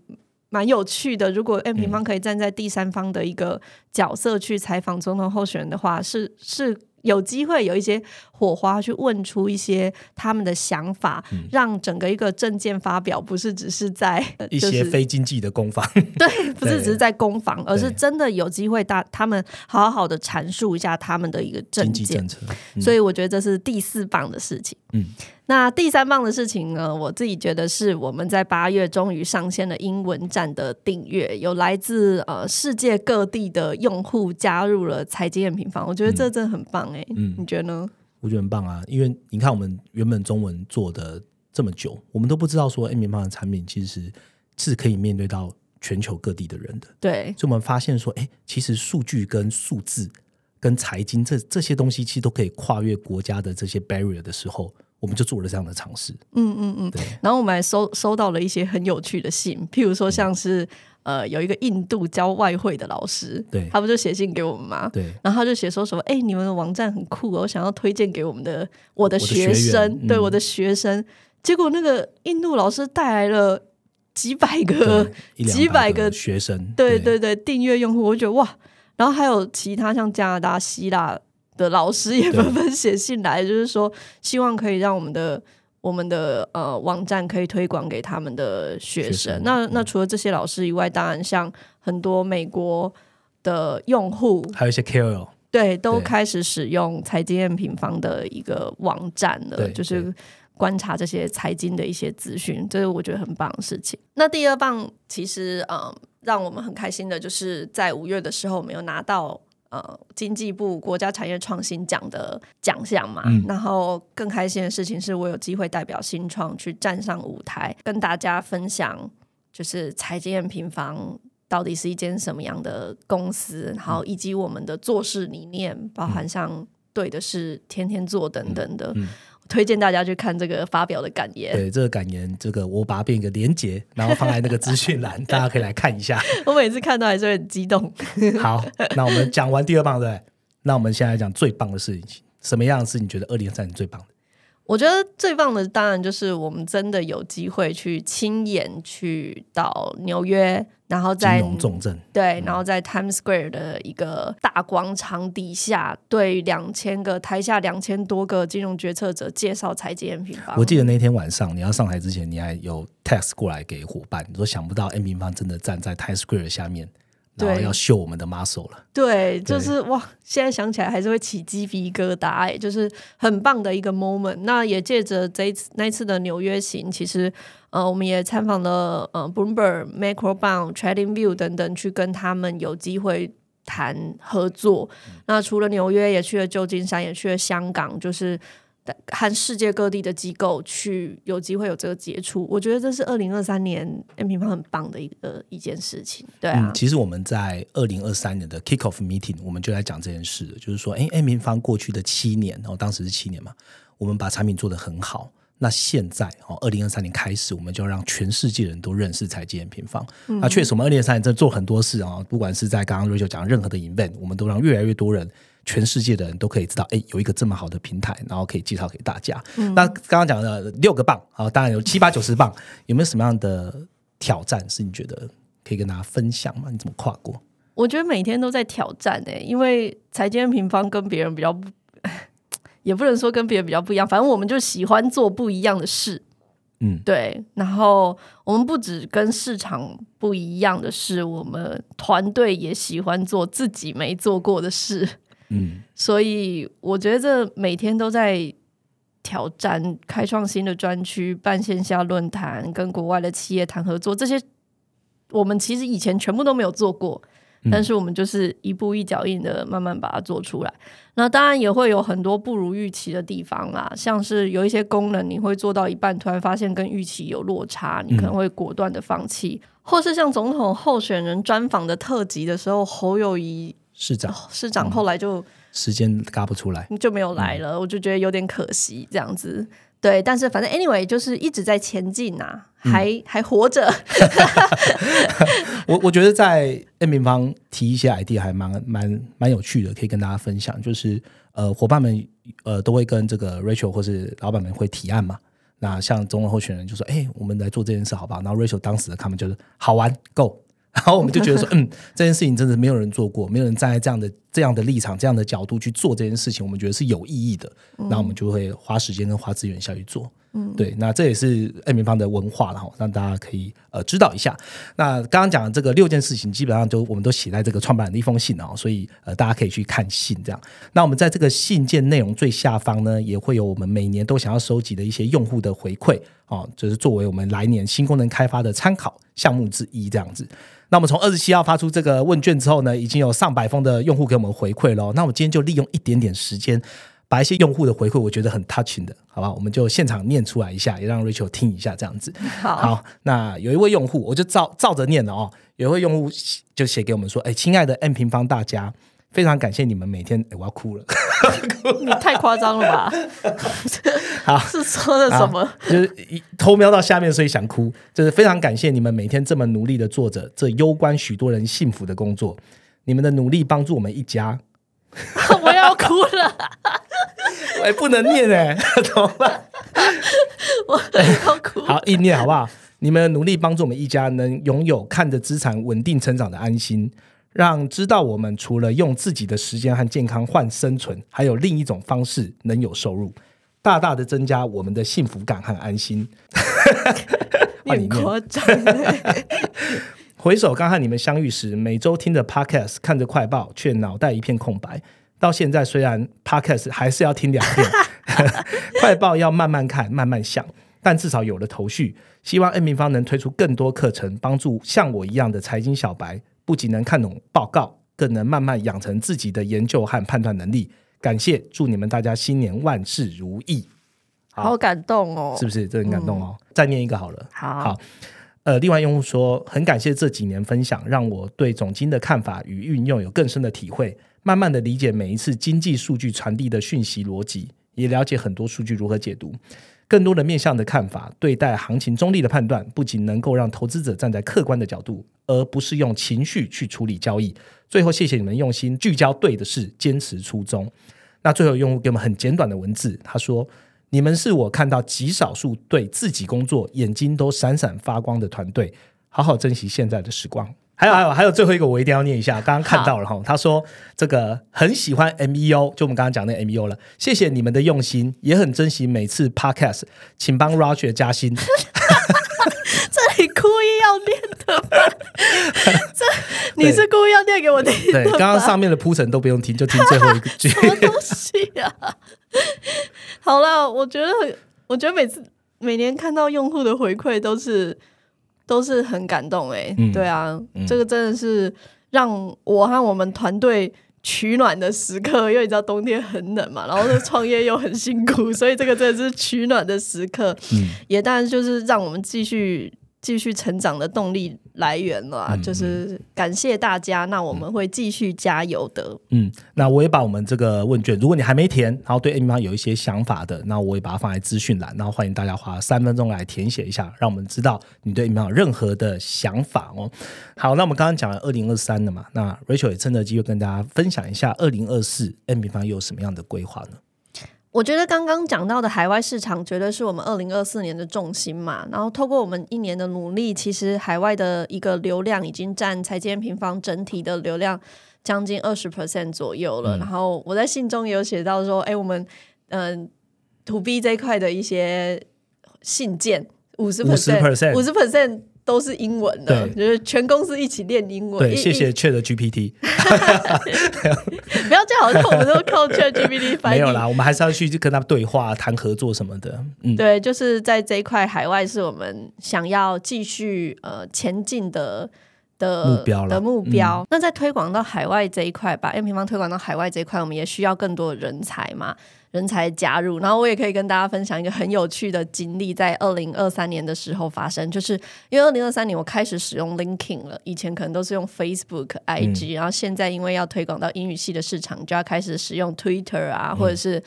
蛮有趣的。如果 M 平方可以站在第三方的一个角色去采访总统候选人的话，是是。有机会有一些火花，去问出一些他们的想法，让整个一个证件发表不是只是在 [LAUGHS] 一些非经济的攻防，[LAUGHS] 对，不是只是在攻防，而是真的有机会大他们好好的阐述一下他们的一个政见政策。所以我觉得这是第四棒的事情。嗯，那第三棒的事情呢，我自己觉得是我们在八月终于上线了英文站的订阅，有来自呃世界各地的用户加入了财经平方，我觉得这真的很棒。哎，嗯，你觉得呢？我觉得很棒啊，因为你看我们原本中文做的这么久，我们都不知道说 M 平方的产品其实是可以面对到全球各地的人的。对，所以我们发现说，哎，其实数据跟数字跟财经这这些东西，其实都可以跨越国家的这些 barrier 的时候，我们就做了这样的尝试。嗯嗯嗯，对。然后我们还收收到了一些很有趣的信，譬如说像是。呃，有一个印度教外汇的老师，对，他不就写信给我们吗？对，然后他就写说什么，哎，你们的网站很酷，我想要推荐给我们的我的学生，对我的学生。结果那个印度老师带来了几百个、[LAUGHS] 几百个学生，对对对，订阅用户，我觉得哇，然后还有其他像加拿大、希腊的老师也纷纷写信来，就是说希望可以让我们的。我们的呃网站可以推广给他们的学生。那那除了这些老师以外，当然像很多美国的用户，还有一些 KOL，对，都对开始使用财经验平方的一个网站了，就是观察这些财经的一些资讯，这是我觉得很棒的事情。那第二棒其实嗯，让我们很开心的就是在五月的时候，我们有拿到。呃，经济部国家产业创新奖的奖项嘛，嗯。然后更开心的事情是我有机会代表新创去站上舞台，跟大家分享，就是财经验平房到底是一间什么样的公司，然后以及我们的做事理念，包含像对的事天天做等等的。嗯推荐大家去看这个发表的感言。对这个感言，这个我把它变一个连结，然后放在那个资讯栏，[LAUGHS] 大家可以来看一下。我每次看到还是会很激动。[LAUGHS] 好，那我们讲完第二棒，对对？那我们现在讲最棒的事情，什么样的事你觉得二零二三年最棒的？我觉得最棒的当然就是我们真的有机会去亲眼去到纽约，然后金在融重镇，对，然后在 Times Square 的一个大广场底下，对两千个台下两千多个金融决策者介绍财经 M 平方。我记得那天晚上你要上台之前，你还有 text 过来给伙伴，你说想不到 M 平方真的站在 Times Square 下面，然后对要秀我们的 muscle 了。对，就是哇，现在想起来还是会起鸡皮疙瘩，哎，就是很棒的一个 moment。那也借着这一次那一次的纽约行，其实呃，我们也参访了呃 Bloomberg、Macrobound、Trading View 等等，去跟他们有机会谈合作。那除了纽约，也去了旧金山，也去了香港，就是。和世界各地的机构去有机会有这个接触，我觉得这是二零二三年 M 平方很棒的一个一件事情。对啊，嗯，其实我们在二零二三年的 kick off meeting，我们就来讲这件事，就是说，哎，M 平方过去的七年，然后当时是七年嘛，我们把产品做得很好。那现在哦，二零二三年开始，我们就要让全世界人都认识财经 M 平方。那确实，我们二零二三年在做很多事啊，不管是在刚刚 Rachel 讲任何的 event，我们都让越来越多人。全世界的人都可以知道，哎，有一个这么好的平台，然后可以介绍给大家。那刚刚讲的六个棒啊，当然有七八九十棒，有没有什么样的挑战是你觉得可以跟大家分享吗？你怎么跨过？我觉得每天都在挑战诶、因为财经平方跟别人比较不，[LAUGHS] 也不能说跟别人比较不一样，反正我们就喜欢做不一样的事。嗯，对。然后我们不止跟市场不一样的事，我们团队也喜欢做自己没做过的事。嗯，所以我觉得这每天都在挑战，开创新的专区，办线下论坛，跟国外的企业谈合作，这些我们其实以前全部都没有做过。但是我们就是一步一脚印的慢慢把它做出来。那当然也会有很多不如预期的地方啦，像是有一些功能你会做到一半，突然发现跟预期有落差，你可能会果断的放弃，或是像总统候选人专访的特辑的时候，侯友谊市长市长后来就。时间嘎不出来，就没有来了，我就觉得有点可惜，这样子。对，但是反正 anyway 就是一直在前进啊，还、还活着。[LAUGHS] 我我觉得在 N 平方提一些 idea 还蛮蛮蛮有趣的，可以跟大家分享。就是呃，伙伴们呃都会跟这个 Rachel 或是老板们会提案嘛。那像中文候选人就说：“哎、我们来做这件事好不好？”然后 Rachel 当时的他们就是好玩，Go。然后我们就觉得说，[LAUGHS] 嗯，这件事情真的没有人做过，没有人站在这样的这样的立场、这样的角度去做这件事情，我们觉得是有意义的。那我们就会花时间跟花资源下去做。嗯，对，那这也是 N 平方的文化然后，让大家可以呃知道一下。那刚刚讲的这个六件事情，基本上都我们都写在这个创办人的一封信啊，所以呃大家可以去看信这样。那我们在这个信件内容最下方呢，也会有我们每年都想要收集的一些用户的回馈哦，就是作为我们来年新功能开发的参考项目之一这样子。那我们从二十七号发出这个问卷之后呢，已经有上百封的用户给我们回馈了。那我今天就利用一点点时间，把一些用户的回馈，我觉得很 touching 的，好吧？我们就现场念出来一下，也让 Rachel 听一下，这样子。好，好，那有一位用户，我就照照着念了哦。有一位用户就写给我们说：“哎，亲爱的 N 平方大家，非常感谢你们每天……哎，我要哭了，[LAUGHS] 你太夸张了吧？[LAUGHS] 好是说的什么？就是一偷瞄到下面，所以想哭。就是非常感谢你们每天这么努力的做着这攸关许多人幸福的工作，你们的努力帮助我们一家。[LAUGHS] 我要哭了，哎，不能念哎，怎么办？我要哭。好，一念好不好？你们的努力帮助我们一家能拥有看着资产稳定成长的安心，让知道我们除了用自己的时间和健康换生存，还有另一种方式能有收入，大大的增加我们的幸福感和安心。[LAUGHS] 你很夸张欸，[LAUGHS] 回首刚和你们相遇时，每周听着 podcast，看着快报，却脑袋一片空白。到现在虽然 podcast 还是要听两遍，[LAUGHS] 快报要慢慢看、慢慢想，但至少有了头绪。希望 N 平方能推出更多课程，帮助像我一样的财经小白，不仅能看懂报告，更能慢慢养成自己的研究和判断能力。感谢，祝你们大家新年万事如意。好感动哦，是不是？这很感动哦。再念一个好了。好。呃，另外用户说，很感谢这几年分享，让我对总经的看法与运用有更深的体会，慢慢的理解每一次经济数据传递的讯息逻辑，也了解很多数据如何解读，更多的面向的看法，对待行情中立的判断，不仅能够让投资者站在客观的角度，而不是用情绪去处理交易。最后，谢谢你们用心聚焦对的事，坚持初衷。那最后用户给我们很简短的文字，他说。你们是我看到极少数对自己工作眼睛都闪闪发光的团队，好好珍惜现在的时光。还有还有还有最后一个，我一定要念一下，刚刚看到了哈，他说这个很喜欢 MEO，就我们刚刚讲那 MEO 了，谢谢你们的用心，也很珍惜每次 Podcast，请帮 Roger 加薪。[LAUGHS] 这里故意要念的吗？[LAUGHS] 这你是故意要念给我听？对，刚刚上面的铺陈都不用听，就听最后一句。[LAUGHS] 什么东西啊？好了，我觉得，我觉得每次每年看到用户的回馈都是都是很感动哎。对啊，这个真的是让我和我们团队取暖的时刻，因为你知道冬天很冷嘛，然后这创业又很辛苦，所以这个真的是取暖的时刻。嗯，也当然就是让我们继续。继续成长的动力来源了，就是感谢大家。那我们会继续加油的。嗯，那我也把我们这个问卷，如果你还没填，然后对 A 米方有一些想法的，那我也把它放在资讯栏，然后欢迎大家花三分钟来填写一下，让我们知道你对 A 米方有任何的想法哦。好，那我们刚刚讲了二零二三的嘛，那 Rachel 也趁着机会跟大家分享一下二零二四 A 米方又有什么样的规划呢？我觉得刚刚讲到的海外市场，绝对是我们二零二四年的重心嘛。然后透过我们一年的努力，其实海外的一个流量已经占财经平方整体的流量将近二十 percent 左右了。然后我在信中也有写到说，哎，我们嗯，to B 这一块的一些信件五十 percent，五十 percent。都是英文的，就是全公司一起练英文。对，谢谢 Chat GPT。[LAUGHS] 不要这样，好像我们都靠 Chat GPT 翻译。没有啦，我们还是要去跟他对话、谈合作什么的。嗯，对，就是在这一块海外，是我们想要继续呃前进的的目标的目标。那在推广到海外这一块，把 M 平方推广到海外这一块，我们也需要更多的人才嘛。人才加入，然后我也可以跟大家分享一个很有趣的经历，在二零二三年的时候发生，就是因为二零二三年我开始使用 LinkedIn 了，以前可能都是用 Facebook、IG，然后现在因为要推广到英语系的市场，就要开始使用 Twitter 啊，或者是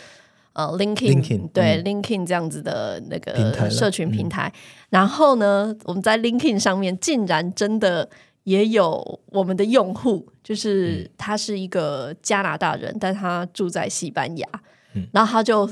呃 LinkedIn，对 LinkedIn 这样子的那个社群平台。然后呢，我们在 LinkedIn 上面竟然真的也有我们的用户，就是他是一个加拿大人，但他住在西班牙。然后他就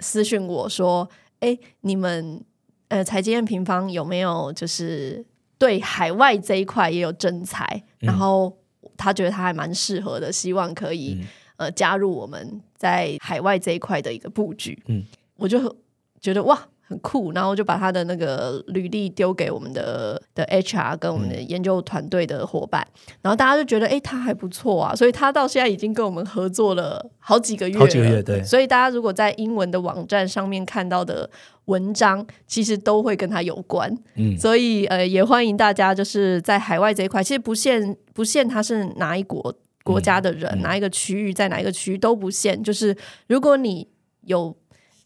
私讯我说：“哎，你们呃财经平方有没有就是对海外这一块也有征才？然后他觉得他还蛮适合的，希望可以呃加入我们在海外这一块的一个布局。”嗯，我就觉得哇。很酷，然后就把他的那个履历丢给我们的的 HR 跟我们的研究团队的伙伴，然后大家就觉得哎，他还不错啊，所以他到现在已经跟我们合作了好几个月，好几个月对。所以大家如果在英文的网站上面看到的文章，其实都会跟他有关。嗯，所以呃，也欢迎大家就是在海外这一块，其实不限不限他是哪一国国家的人，哪一个区域，在哪一个区域都不限，就是如果你有。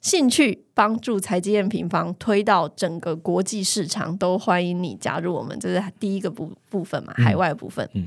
兴趣帮助财经验平方推到整个国际市场，都欢迎你加入我们。这是第一个部部分嘛，海外部分。嗯，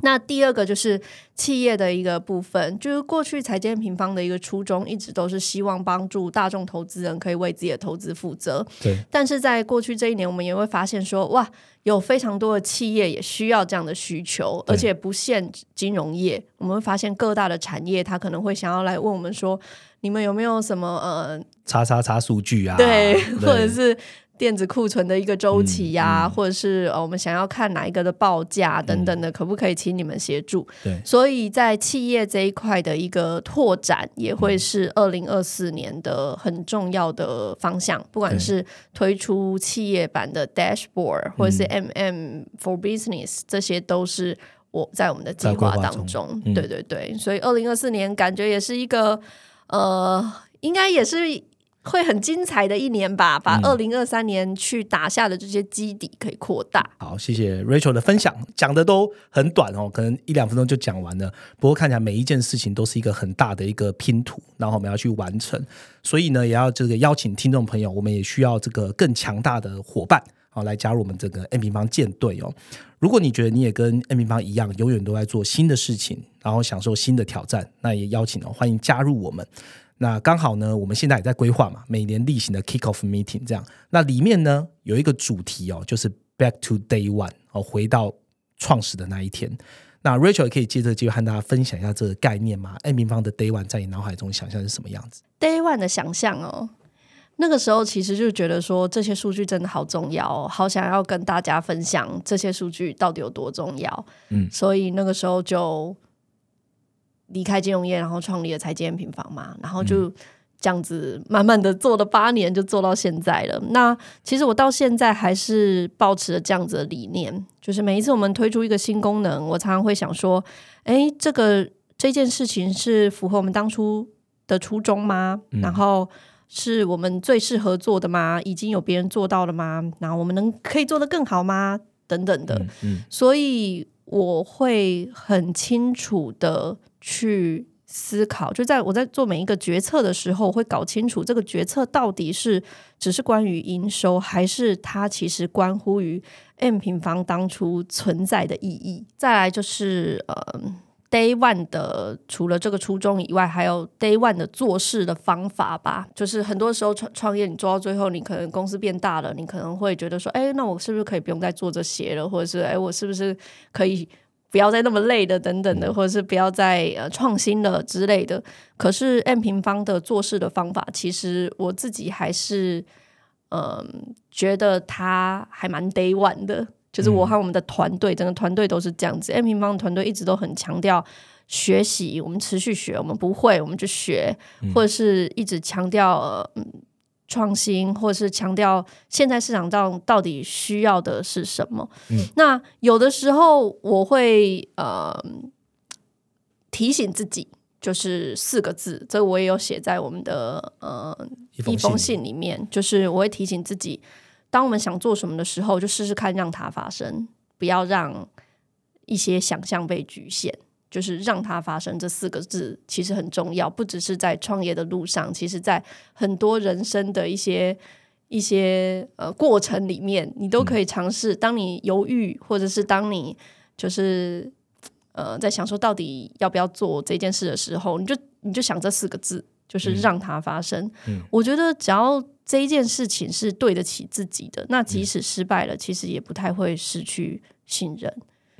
那第二个就是企业的一个部分，就是过去财建平方的一个初衷，一直都是希望帮助大众投资人可以为自己的投资负责。对，但是在过去这一年，我们也会发现说，哇，有非常多的企业也需要这样的需求，而且不限金融业，我们会发现各大的产业，他可能会想要来问我们说。你们有没有什么呃叉叉叉数据啊？对，或者是电子库存的一个周期呀，或者是呃我们想要看哪一个的报价等等的，可不可以请你们协助？对，所以在企业这一块的一个拓展，也会是二零二四年的很重要的方向。不管是推出企业版的 dashboard，或者是 MM for business，这些都是。我在我们的计划当中。对对对，所以二零二四年感觉也是一个呃，应该也是。会很精彩的一年吧，把二零二三年去打下的这些基底可以扩大。好，谢谢 Rachel 的分享，讲的都很短哦，可能一两分钟就讲完了。不过看起来每一件事情都是一个很大的一个拼图，然后我们要去完成。所以呢，也要这个邀请听众朋友，我们也需要这个更强大的伙伴，好来加入我们这个 N 平方舰队哦。如果你觉得你也跟 N 平方一样，永远都在做新的事情，然后享受新的挑战，那也邀请哦，欢迎加入我们。那刚好呢，我们现在也在规划嘛，每年例行的 kick off meeting 这样。那里面呢有一个主题哦，就是 back to day one 哦，回到创始的那一天。那 Rachel 也可以借这个机会和大家分享一下这个概念吗？N 平方的 day one 在你脑海中想象是什么样子？day one 的想象哦，那个时候其实就觉得说这些数据真的好重要哦，好想要跟大家分享这些数据到底有多重要。嗯，所以那个时候就。离开金融业，然后创立了财经平房嘛，然后就这样子慢慢的做了八年，就做到现在了。那其实我到现在还是保持着这样子的理念，就是每一次我们推出一个新功能，我常常会想说：，哎，这个这件事情是符合我们当初的初衷吗？然后是我们最适合做的吗？已经有别人做到了吗？然后我们能可以做得更好吗？等等的。嗯，所以我会很清楚的。去思考，就在我在做每一个决策的时候，会搞清楚这个决策到底是只是关于营收，还是它其实关乎于 M 平方当初存在的意义。再来就是呃，Day One 的除了这个初衷以外，还有 Day One 的做事的方法吧。就是很多时候创创业，你做到最后，你可能公司变大了，你可能会觉得说，哎，那我是不是可以不用再做这些了？或者是，哎，我是不是可以？不要再那么累的，等等的，或者是不要再呃创新了之类的。可是 M 平方的做事的方法，其实我自己还是嗯觉得他还蛮 Day One 的。就是我和我们的团队，整个团队都是这样子。M 平方的团队一直都很强调学习，我们持续学，我们不会我们就学，或者是一直强调嗯。创新，或者是强调现在市场上到底需要的是什么？嗯，那有的时候我会呃提醒自己，就是四个字，这我也有写在我们的呃一封信里面，就是我会提醒自己，当我们想做什么的时候，就试试看让它发生，不要让一些想象被局限。就是让它发生这四个字其实很重要，不只是在创业的路上，其实在很多人生的一些一些呃过程里面，你都可以尝试。当你犹豫，或者是当你就是呃在想说到底要不要做这件事的时候，你就你就想这四个字，就是让它发生。我觉得只要这一件事情是对得起自己的，那即使失败了，其实也不太会失去信任。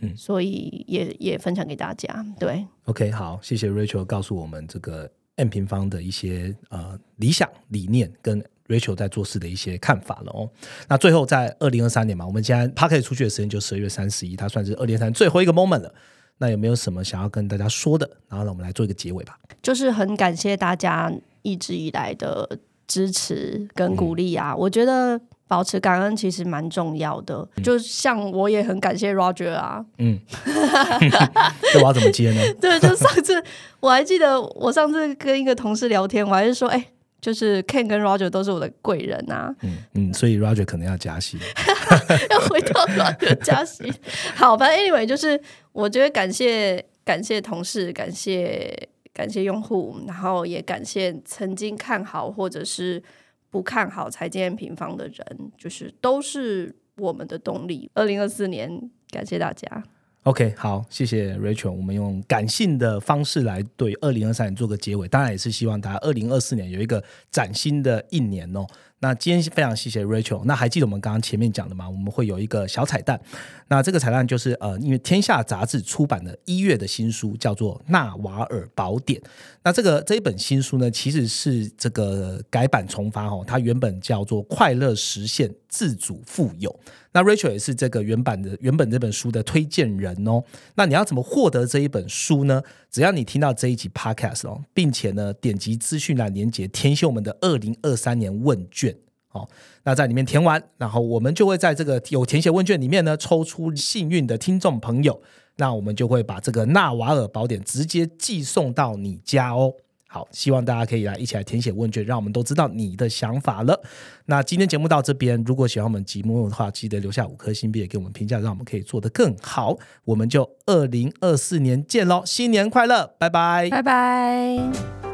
嗯，所以也也分享给大家。对，OK，好，谢谢 Rachel 告诉我们这个 M 平方的一些呃理想理念跟 Rachel 在做事的一些看法了哦。那最后在二零二三年嘛，我们现在他可以出去的时间就十二月三十一，他算是二零三最后一个 moment 了。那有没有什么想要跟大家说的？然后呢，我们来做一个结尾吧。就是很感谢大家一直以来的支持跟鼓励啊，我觉得。保持感恩其实蛮重要的，就像我也很感谢 Roger 啊。嗯，[LAUGHS] [LAUGHS] 这我要怎么接呢？[LAUGHS] 对，就上次我还记得，我上次跟一个同事聊天，我还是说，哎，就是 Ken 跟 Roger 都是我的贵人呐。嗯嗯，所以 Roger 可能要加薪，要回到 Roger 加薪。好，反正 anyway，就是我觉得感谢感谢同事，感谢感谢用户，然后也感谢曾经看好或者是。不看好财建平方的人，就是都是我们的动力。二零二四年，感谢大家。OK，好，谢谢 Rachel。我们用感性的方式来对二零二三年做个结尾，当然也是希望大家二零二四年有一个崭新的一年哦。那今天非常谢谢 Rachel。那还记得我们刚刚前面讲的吗？我们会有一个小彩蛋。那这个彩蛋就是呃，因为天下杂志出版的一月的新书叫做《纳瓦尔宝典》。那这个这一本新书呢，其实是这个改版重发哦。它原本叫做《快乐实现自主富有》。那 Rachel 也是这个原版的原本这本书的推荐人哦。那你要怎么获得这一本书呢？只要你听到这一集 Podcast 哦，并且呢点击资讯栏连接，填写我们的二零二三年问卷。哦，那在里面填完，然后我们就会在这个有填写问卷里面呢，抽出幸运的听众朋友，那我们就会把这个纳瓦尔宝典直接寄送到你家哦。好，希望大家可以来一起来填写问卷，让我们都知道你的想法了。那今天节目到这边，如果喜欢我们节目的话，记得留下五颗星，并且给我们评价，让我们可以做得更好。我们就二零二四年见喽，新年快乐，拜拜，拜拜。